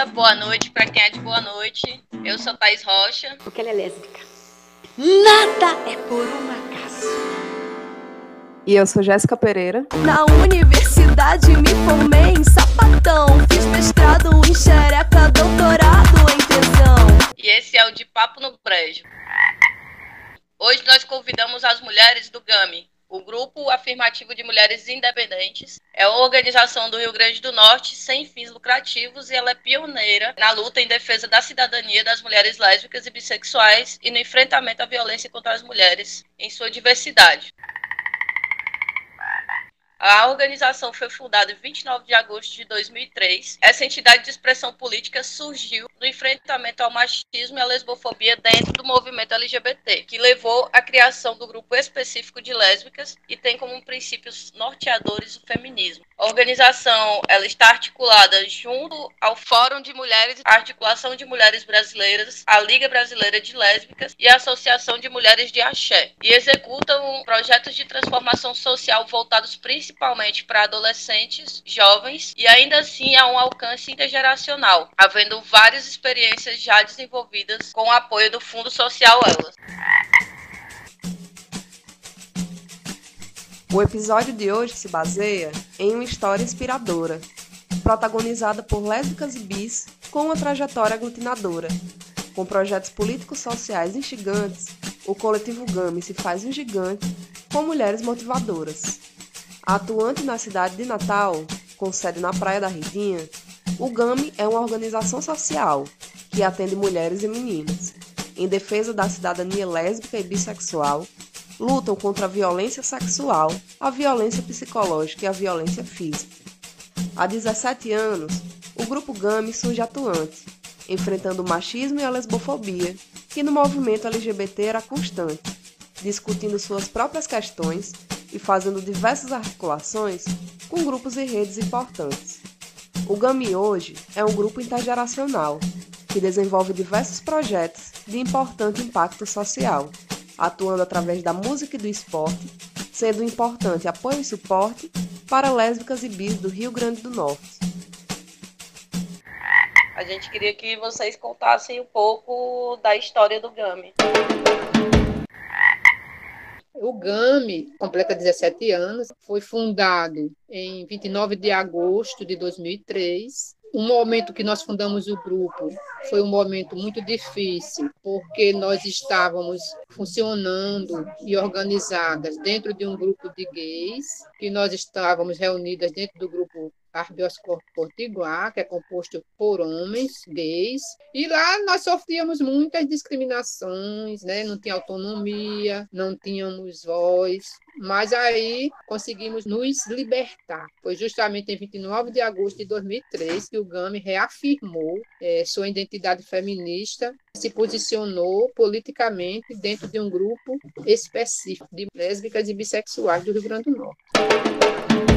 dia, boa noite para quem é de boa noite. Eu sou Thais Rocha. Porque ela é lésbica. Nada é por um acaso. E eu sou Jéssica Pereira. Na universidade me formei em sapatão. Fiz mestrado em xereca, doutorado em tesão. E esse é o De Papo no Brejo. Hoje nós convidamos as mulheres do GAMI, o Grupo Afirmativo de Mulheres Independentes é uma organização do Rio Grande do Norte sem fins lucrativos e ela é pioneira na luta em defesa da cidadania das mulheres lésbicas e bissexuais e no enfrentamento à violência contra as mulheres em sua diversidade. A organização foi fundada em 29 de agosto de 2003. Essa entidade de expressão política surgiu no enfrentamento ao machismo e à lesbofobia dentro do movimento LGBT, que levou à criação do grupo específico de lésbicas e tem como princípios norteadores o feminismo. Organização ela está articulada junto ao Fórum de Mulheres, a Articulação de Mulheres Brasileiras, a Liga Brasileira de Lésbicas e a Associação de Mulheres de Axé, e executam projetos de transformação social voltados principalmente principalmente para adolescentes, jovens e ainda assim há um alcance intergeracional, havendo várias experiências já desenvolvidas com o apoio do Fundo Social Elas. O episódio de hoje se baseia em uma história inspiradora, protagonizada por lésbicas e bis com uma trajetória aglutinadora. Com projetos políticos sociais instigantes, o coletivo GAMI se faz um gigante com mulheres motivadoras. Atuante na cidade de Natal, com sede na Praia da Ridinha, o GAMI é uma organização social que atende mulheres e meninas em defesa da cidadania lésbica e bissexual, lutam contra a violência sexual, a violência psicológica e a violência física. Há 17 anos, o grupo GAMI surge atuante, enfrentando o machismo e a lesbofobia, que no movimento LGBT era constante, discutindo suas próprias questões e fazendo diversas articulações com grupos e redes importantes. O GAMI hoje é um grupo intergeracional que desenvolve diversos projetos de importante impacto social, atuando através da música e do esporte, sendo um importante apoio e suporte para lésbicas e bis do Rio Grande do Norte. A gente queria que vocês contassem um pouco da história do GAMI. O GAMI completa 17 anos, foi fundado em 29 de agosto de 2003. O momento que nós fundamos o grupo foi um momento muito difícil, porque nós estávamos funcionando e organizadas dentro de um grupo de gays, que nós estávamos reunidas dentro do grupo Arbioscorpo Potiguar, que é composto por homens gays, e lá nós sofríamos muitas discriminações, né? não tinha autonomia, não tínhamos voz, mas aí conseguimos nos libertar. Foi justamente em 29 de agosto de 2003 que o GAMI reafirmou é, sua identidade feminista, se posicionou politicamente dentro de um grupo específico de lésbicas e bissexuais do Rio Grande do Norte.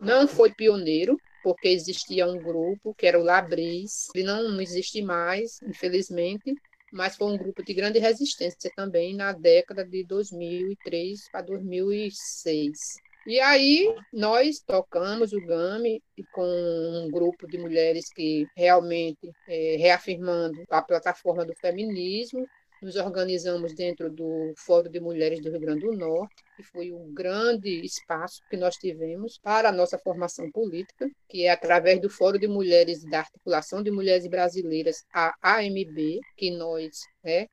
Não foi pioneiro, porque existia um grupo que era o Labris, ele não existe mais, infelizmente, mas foi um grupo de grande resistência também na década de 2003 para 2006. E aí nós tocamos o GAMI com um grupo de mulheres que realmente é, reafirmando a plataforma do feminismo nos organizamos dentro do Fórum de Mulheres do Rio Grande do Norte, que foi um grande espaço que nós tivemos para a nossa formação política, que é através do Fórum de Mulheres da Articulação de Mulheres Brasileiras, a AMB, que nós né,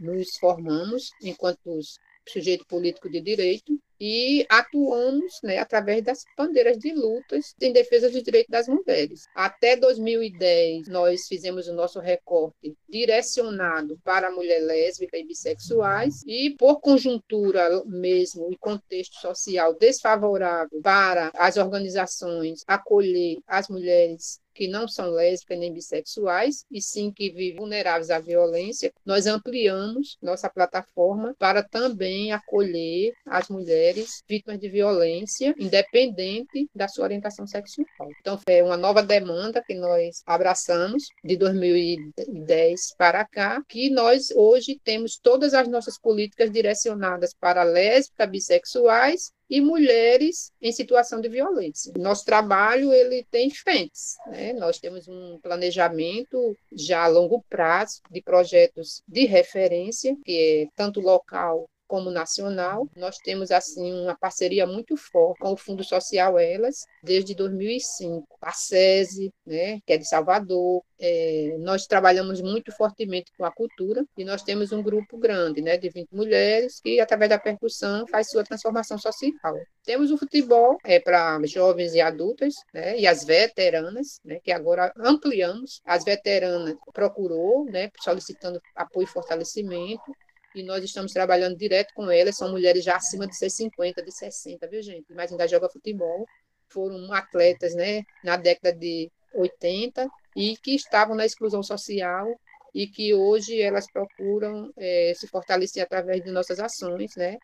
nos formamos enquanto sujeito político de direito, e atuamos né, através das bandeiras de lutas em defesa dos direitos das mulheres. Até 2010, nós fizemos o nosso recorte direcionado para a mulher lésbica e bissexuais, e por conjuntura mesmo e contexto social desfavorável para as organizações acolher as mulheres que não são lésbicas nem bissexuais, e sim que vivem vulneráveis à violência, nós ampliamos nossa plataforma para também acolher as mulheres vítimas de violência, independente da sua orientação sexual. Então, é uma nova demanda que nós abraçamos de 2010 para cá, que nós hoje temos todas as nossas políticas direcionadas para lésbicas, bissexuais e mulheres em situação de violência. Nosso trabalho ele tem frentes. Né? Nós temos um planejamento já a longo prazo de projetos de referência, que é tanto local como nacional. Nós temos assim uma parceria muito forte com o Fundo Social Elas desde 2005. A SESI, né, que é de Salvador, é, nós trabalhamos muito fortemente com a cultura e nós temos um grupo grande, né, de 20 mulheres que através da percussão faz sua transformação social. Temos o futebol é para jovens e adultas, né, e as veteranas, né, que agora ampliamos. As veteranas procurou, né, solicitando apoio e fortalecimento e nós estamos trabalhando direto com elas, são mulheres já acima de 50, de 60, viu, gente? Mas ainda joga futebol, foram atletas, né, na década de 80 e que estavam na exclusão social e que hoje elas procuram é, se fortalecer através de nossas ações, né?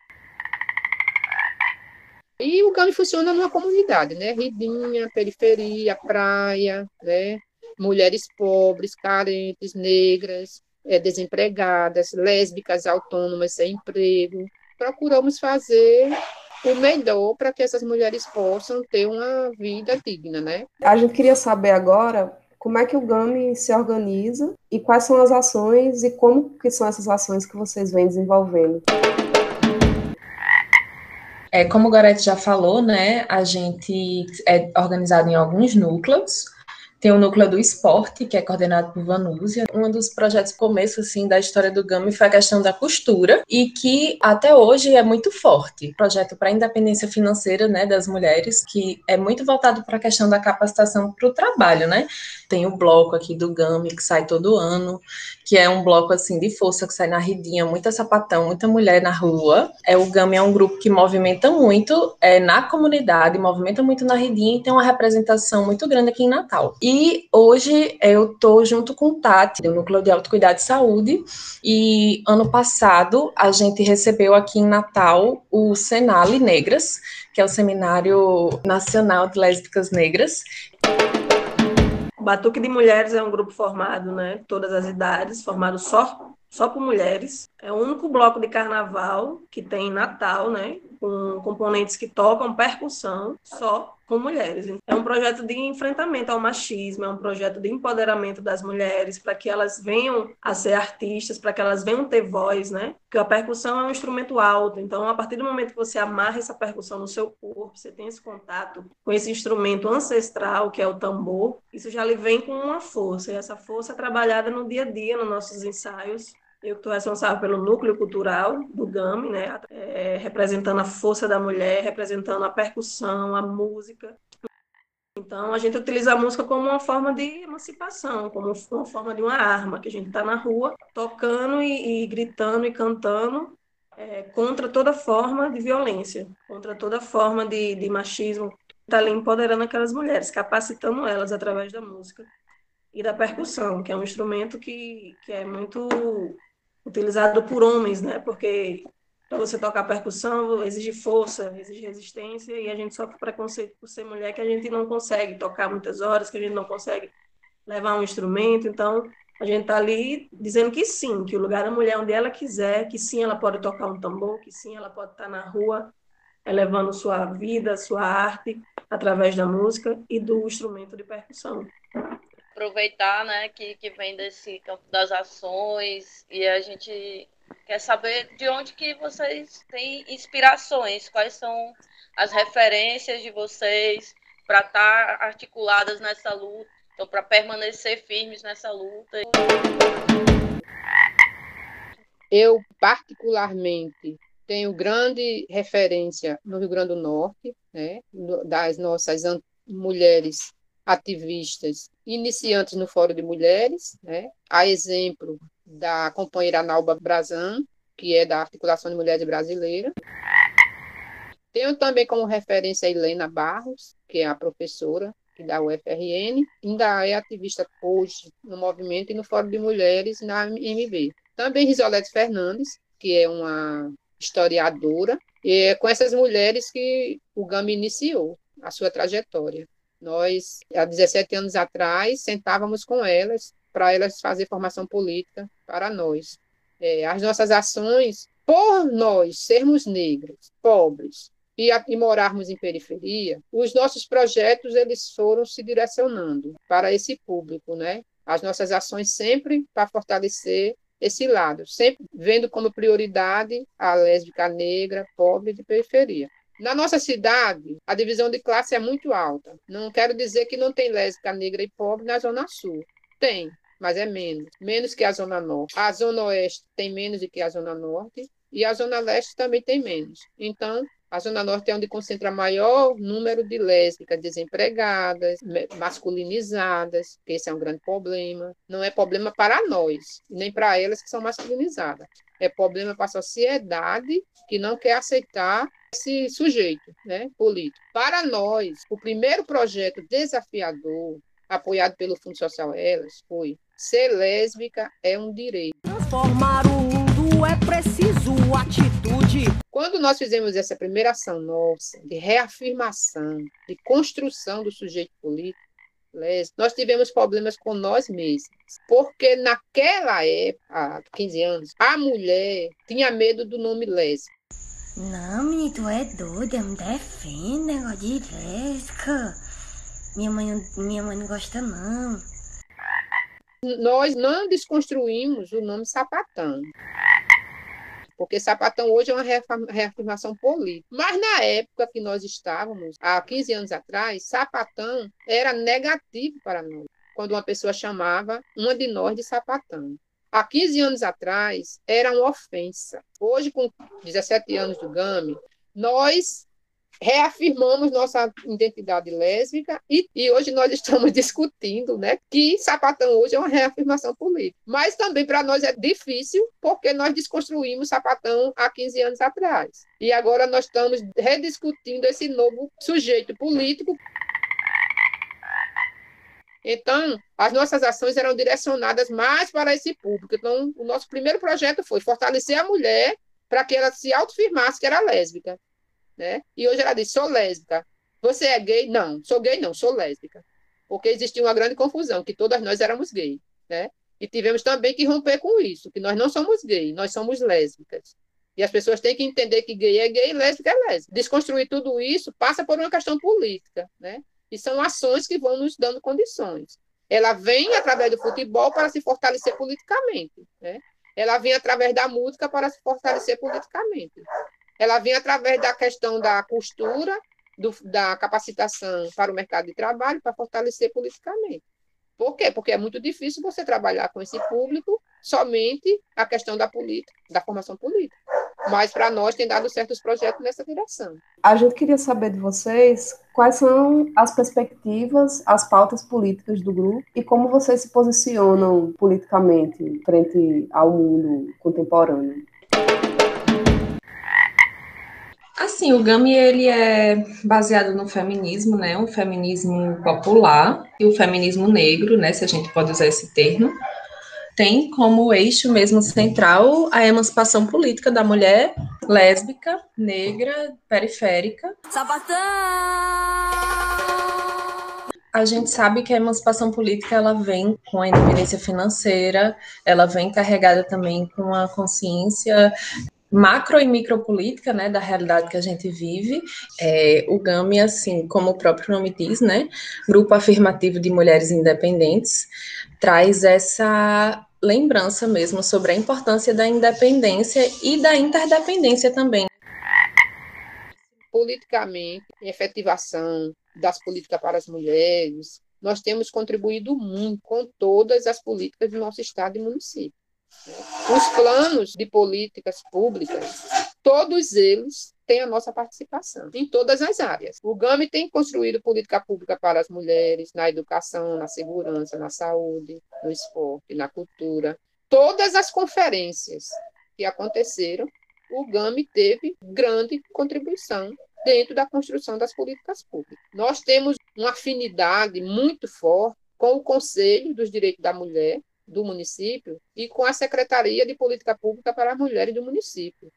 E o GAMI funciona numa comunidade, né? Ridinha, periferia, praia, né? Mulheres pobres, carentes, negras, é, desempregadas, lésbicas autônomas sem emprego. Procuramos fazer o melhor para que essas mulheres possam ter uma vida digna, né? A gente queria saber agora como é que o GAMI se organiza e quais são as ações e como que são essas ações que vocês vêm desenvolvendo. É, como o Gorete já falou, né, a gente é organizado em alguns núcleos, tem o núcleo do esporte, que é coordenado por Vanúzia. Um dos projetos começo assim da história do GAMI foi a questão da costura e que até hoje é muito forte. Projeto para a independência financeira, né, das mulheres, que é muito voltado para a questão da capacitação para o trabalho, né? Tem o bloco aqui do GAMI que sai todo ano, que é um bloco assim de força que sai na ridinha, muita sapatão, muita mulher na rua. É o GAMI é um grupo que movimenta muito é, na comunidade, movimenta muito na ridinha e tem uma representação muito grande aqui em Natal. E hoje eu estou junto com o Tati, do Núcleo de Autocuidado e Saúde, e ano passado a gente recebeu aqui em Natal o Senale Negras, que é o Seminário Nacional de Lésbicas Negras. Batuque de Mulheres é um grupo formado, né, todas as idades, formado só só por mulheres. É o único bloco de carnaval que tem em Natal, né? Com componentes que tocam percussão, só com mulheres. É um projeto de enfrentamento ao machismo, é um projeto de empoderamento das mulheres, para que elas venham a ser artistas, para que elas venham ter voz, né? Porque a percussão é um instrumento alto, então a partir do momento que você amarra essa percussão no seu corpo, você tem esse contato com esse instrumento ancestral, que é o tambor, isso já lhe vem com uma força, e essa força é trabalhada no dia a dia, nos nossos ensaios, eu estou responsável pelo núcleo cultural do GAMI, né, é, representando a força da mulher, representando a percussão, a música. Então, a gente utiliza a música como uma forma de emancipação, como uma forma de uma arma, que a gente está na rua tocando e, e, gritando e cantando é, contra toda forma de violência, contra toda forma de, de machismo. Está ali empoderando aquelas mulheres, capacitando elas através da música e da percussão, que é um instrumento que, que é muito utilizado por homens, né? Porque para você tocar percussão exige força, exige resistência e a gente sofre preconceito por ser mulher que a gente não consegue tocar muitas horas, que a gente não consegue levar um instrumento. Então a gente está ali dizendo que sim, que o lugar da mulher é onde ela quiser, que sim ela pode tocar um tambor, que sim ela pode estar tá na rua elevando sua vida, sua arte através da música e do instrumento de percussão aproveitar, né, que, que vem desse campo das ações e a gente quer saber de onde que vocês têm inspirações, quais são as referências de vocês para estar tá articuladas nessa luta, ou para permanecer firmes nessa luta. Eu particularmente tenho grande referência no Rio Grande do Norte, né, das nossas mulheres ativistas iniciantes no Fórum de Mulheres, né? a exemplo da companheira Nalba Brazan, que é da Articulação de Mulheres Brasileira. Tenho também como referência a Helena Barros, que é a professora da UFRN, ainda é ativista hoje no movimento e no Fórum de Mulheres na MB. Também Risolete Fernandes, que é uma historiadora, e é com essas mulheres que o GAMI iniciou a sua trajetória. Nós, há 17 anos atrás, sentávamos com elas para elas fazer formação política para nós. É, as nossas ações, por nós sermos negros, pobres e, e morarmos em periferia, os nossos projetos eles foram se direcionando para esse público, né? As nossas ações sempre para fortalecer esse lado, sempre vendo como prioridade a lésbica negra, pobre de periferia. Na nossa cidade, a divisão de classe é muito alta. Não quero dizer que não tem lésbica negra e pobre na Zona Sul. Tem, mas é menos. Menos que a Zona Norte. A Zona Oeste tem menos do que a Zona Norte e a Zona Leste também tem menos. Então, a Zona Norte é onde concentra maior número de lésbicas desempregadas, masculinizadas, que esse é um grande problema. Não é problema para nós, nem para elas que são masculinizadas. É problema para a sociedade que não quer aceitar esse sujeito né, político. Para nós, o primeiro projeto desafiador, apoiado pelo Fundo Social Elas, foi ser lésbica é um direito. Transformar o mundo é preciso atitude. Quando nós fizemos essa primeira ação nossa de reafirmação, de construção do sujeito político, nós tivemos problemas com nós mesmos. Porque naquela época, há 15 anos, a mulher tinha medo do nome lésbica. Não, menino, tu é doida, me defende, negócio de lésbica. Minha mãe, minha mãe não gosta, não. Nós não desconstruímos o nome sapatão porque sapatão hoje é uma reafirmação política. Mas na época que nós estávamos, há 15 anos atrás, sapatão era negativo para nós, quando uma pessoa chamava uma de nós de sapatão. Há 15 anos atrás, era uma ofensa. Hoje, com 17 anos do GAMI, nós reafirmamos nossa identidade lésbica e, e, hoje nós estamos discutindo né, que sapatão hoje é uma reafirmação política. Mas também para nós é difícil porque nós desconstruímos sapatão há 15 anos atrás. E agora nós estamos rediscutindo esse novo sujeito político. Então, as nossas ações eram direcionadas mais para esse público. Então, o nosso primeiro projeto foi fortalecer a mulher para que ela se autofirmasse que era lésbica né? E hoje ela diz, sou lésbica. Você é gay? Não, sou gay não, sou lésbica. Porque existia uma grande confusão, que todas nós éramos gays, né? E tivemos também que romper com isso, que nós não somos gays, nós somos lésbicas. E as pessoas têm que entender que gay é gay lésbica é lésbica. Desconstruir tudo isso passa por uma questão política, né? E são ações que vão nos dando condições. Ela vem através do futebol para se fortalecer politicamente, né? Ela vem através da música para se fortalecer politicamente ela vem através da questão da costura, do, da capacitação para o mercado de trabalho, para fortalecer politicamente. Por quê? Porque é muito difícil você trabalhar com esse público somente a questão da política, da formação política. Mas para nós tem dado certos projetos nessa direção. A gente queria saber de vocês quais são as perspectivas, as pautas políticas do grupo e como vocês se posicionam politicamente frente ao mundo contemporâneo. Assim, o Gami ele é baseado no feminismo, né? Um feminismo popular e o feminismo negro, né? Se a gente pode usar esse termo, tem como eixo mesmo central a emancipação política da mulher lésbica, negra, periférica. Sabatão! A gente sabe que a emancipação política ela vem com a independência financeira, ela vem carregada também com a consciência macro e micropolítica, né, da realidade que a gente vive. É, o GAMI, assim, como o próprio nome diz, né, Grupo Afirmativo de Mulheres Independentes, traz essa lembrança mesmo sobre a importância da independência e da interdependência também. Politicamente, efetivação das políticas para as mulheres, nós temos contribuído muito com todas as políticas do nosso estado e município. Os planos de políticas públicas, todos eles têm a nossa participação em todas as áreas. O GAMI tem construído política pública para as mulheres, na educação, na segurança, na saúde, no esporte, na cultura. Todas as conferências que aconteceram, o GAMI teve grande contribuição dentro da construção das políticas públicas. Nós temos uma afinidade muito forte com o Conselho dos Direitos da Mulher, do município e com a Secretaria de Política Pública para as Mulheres do município.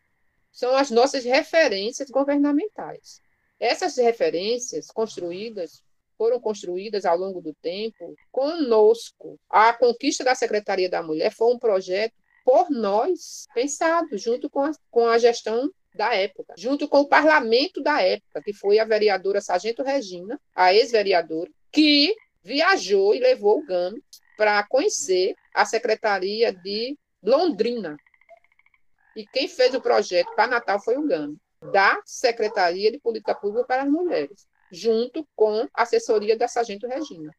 São as nossas referências governamentais. Essas referências construídas foram construídas ao longo do tempo conosco. A conquista da Secretaria da Mulher foi um projeto por nós, pensado junto com a, com a gestão da época, junto com o parlamento da época, que foi a vereadora Sargento Regina, a ex-vereadora, que viajou e levou o GAMI para conhecer a Secretaria de Londrina. E quem fez o projeto para Natal foi o GAMI, da Secretaria de Política Pública para as Mulheres, junto com a assessoria da Sargento Regina.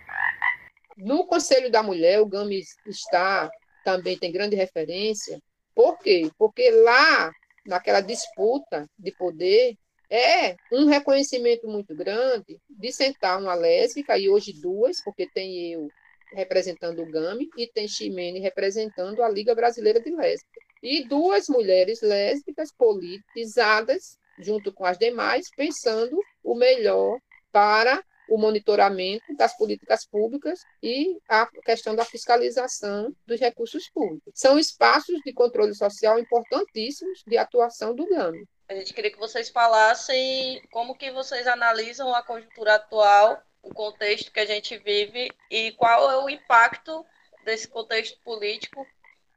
No Conselho da Mulher, o GAMI está também tem grande referência. Por quê? Porque lá, naquela disputa de poder, é um reconhecimento muito grande de sentar uma lésbica, e hoje duas, porque tem eu representando o GAMI e tem Ximene representando a Liga Brasileira de Lésbicas. E duas mulheres lésbicas politizadas, junto com as demais, pensando o melhor para o monitoramento das políticas públicas e a questão da fiscalização dos recursos públicos. São espaços de controle social importantíssimos de atuação do GAMI. A gente queria que vocês falassem como que vocês analisam a conjuntura atual, o contexto que a gente vive e qual é o impacto desse contexto político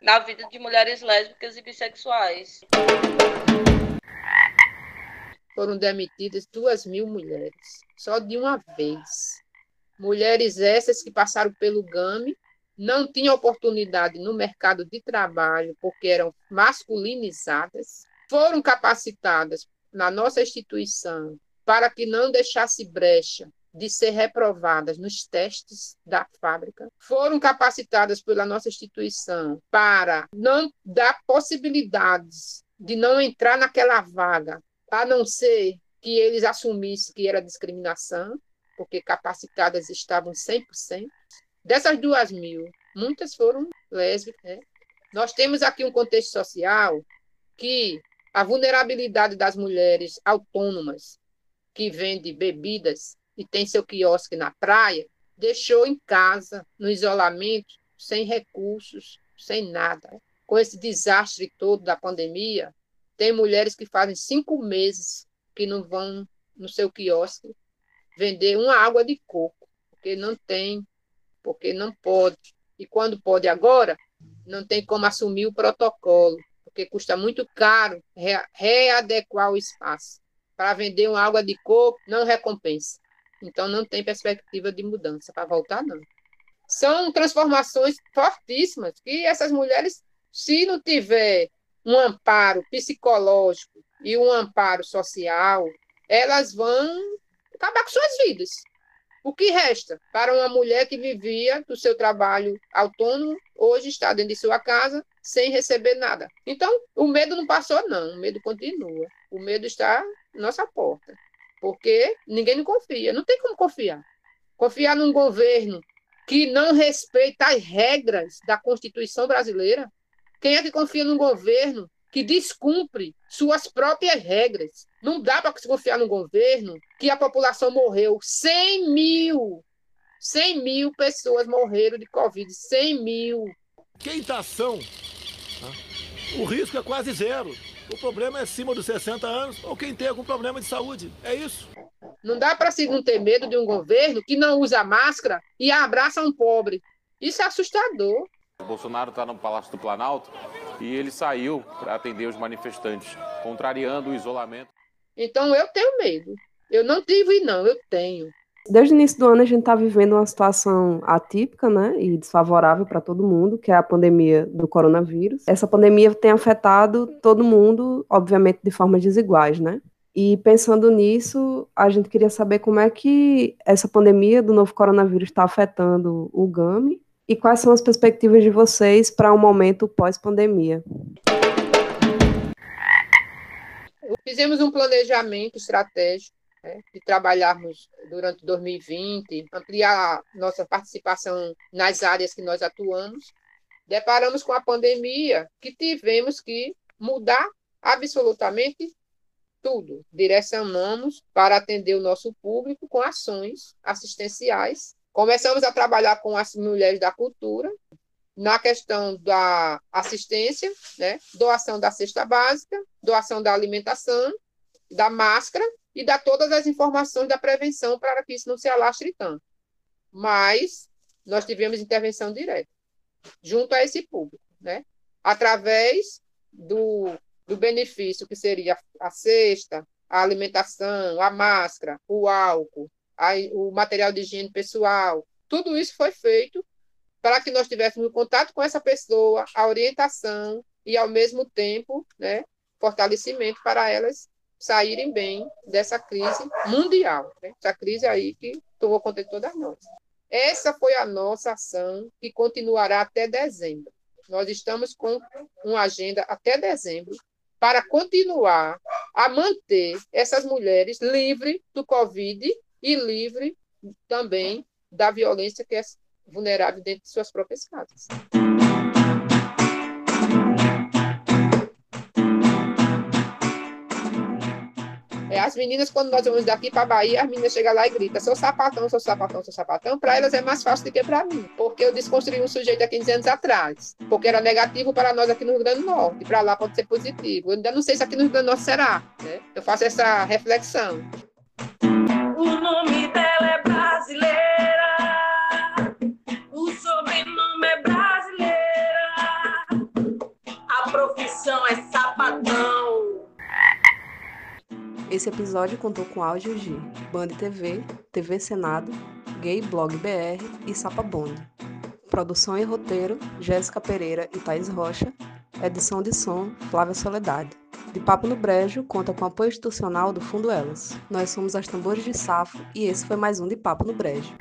na vida de mulheres lésbicas e bissexuais foram demitidas duas mil mulheres, só de uma vez. Mulheres essas que passaram pelo GAMI, não tinham oportunidade no mercado de trabalho porque eram masculinizadas, foram capacitadas na nossa instituição para que não deixasse brecha de ser reprovadas nos testes da fábrica, foram capacitadas pela nossa instituição para não dar possibilidades de não entrar naquela vaga a não ser que eles assumissem que era discriminação, porque capacitadas estavam 100%. Dessas duas mil, muitas foram lésbicas. Né? Nós temos aqui um contexto social que a vulnerabilidade das mulheres autônomas que vendem bebidas e tem seu quiosque na praia, deixou em casa, no isolamento, sem recursos, sem nada. Com esse desastre todo da pandemia, tem mulheres que fazem cinco meses que não vão no seu quiosque vender uma água de coco, porque não tem, porque não pode. E quando pode agora, não tem como assumir o protocolo, porque custa muito caro readequar o espaço. Para vender uma água de coco, não recompensa. Então, não tem perspectiva de mudança para voltar, não. São transformações fortíssimas que essas mulheres, se não tiver um amparo psicológico e um amparo social, elas vão acabar com suas vidas. O que resta para uma mulher que vivia do seu trabalho autônomo, hoje está dentro de sua casa sem receber nada? Então, o medo não passou, não. O medo continua. O medo está na nossa porta. Porque ninguém não confia. Não tem como confiar. Confiar num governo que não respeita as regras da Constituição brasileira, quem é que confia num governo que descumpre suas próprias regras? Não dá para confiar num governo que a população morreu 100 mil. 100 mil pessoas morreram de Covid. 100 mil. Quintação. O risco é quase zero. O problema é acima dos 60 anos ou quem tem algum problema de saúde. É isso. Não dá para se não ter medo de um governo que não usa máscara e abraça um pobre. Isso é assustador. O Bolsonaro está no Palácio do Planalto e ele saiu para atender os manifestantes, contrariando o isolamento. Então eu tenho medo. Eu não tive, não, eu tenho. Desde o início do ano a gente está vivendo uma situação atípica, né, e desfavorável para todo mundo, que é a pandemia do coronavírus. Essa pandemia tem afetado todo mundo, obviamente de formas desiguais, né? E pensando nisso, a gente queria saber como é que essa pandemia do novo coronavírus está afetando o GAMI e quais são as perspectivas de vocês para um momento pós-pandemia? Fizemos um planejamento estratégico né, de trabalharmos durante 2020, ampliar nossa participação nas áreas que nós atuamos. Deparamos com a pandemia que tivemos que mudar absolutamente tudo. Direcionamos para atender o nosso público com ações assistenciais Começamos a trabalhar com as mulheres da cultura, na questão da assistência, né? doação da cesta básica, doação da alimentação, da máscara e dar todas as informações da prevenção para que isso não se alastre tanto. Mas nós tivemos intervenção direta junto a esse público, né? através do do benefício que seria a cesta, a alimentação, a máscara, o álcool, a, o material de higiene pessoal, tudo isso foi feito para que nós tivéssemos contato com essa pessoa, a orientação e, ao mesmo tempo, né, fortalecimento para elas saírem bem dessa crise mundial, né? essa crise aí que tomou conta de todas nós. Essa foi a nossa ação que continuará até dezembro. Nós estamos com uma agenda até dezembro para continuar a manter essas mulheres livres do Covid e livre também da violência que é vulnerável dentro de suas próprias casas. É, as meninas, quando nós vamos daqui para Bahia, as meninas chegam lá e gritam: seu sapatão, seu sapatão, seu sapatão. Para elas é mais fácil do que para mim, porque eu desconstruí um sujeito há 15 anos atrás, porque era negativo para nós aqui no Rio Grande do Norte, para lá pode ser positivo. Eu ainda não sei se aqui no Rio Grande do Norte será. Né? Eu faço essa reflexão. O nome Esse episódio contou com áudios de Band TV, TV Senado, Gay Blog BR e Sapabone. Produção e roteiro, Jéssica Pereira e Thaís Rocha. Edição de som, Flávia Soledade. De Papo no Brejo conta com apoio institucional do Fundo Elas. Nós somos as Tambores de Safo e esse foi mais um de Papo no Brejo.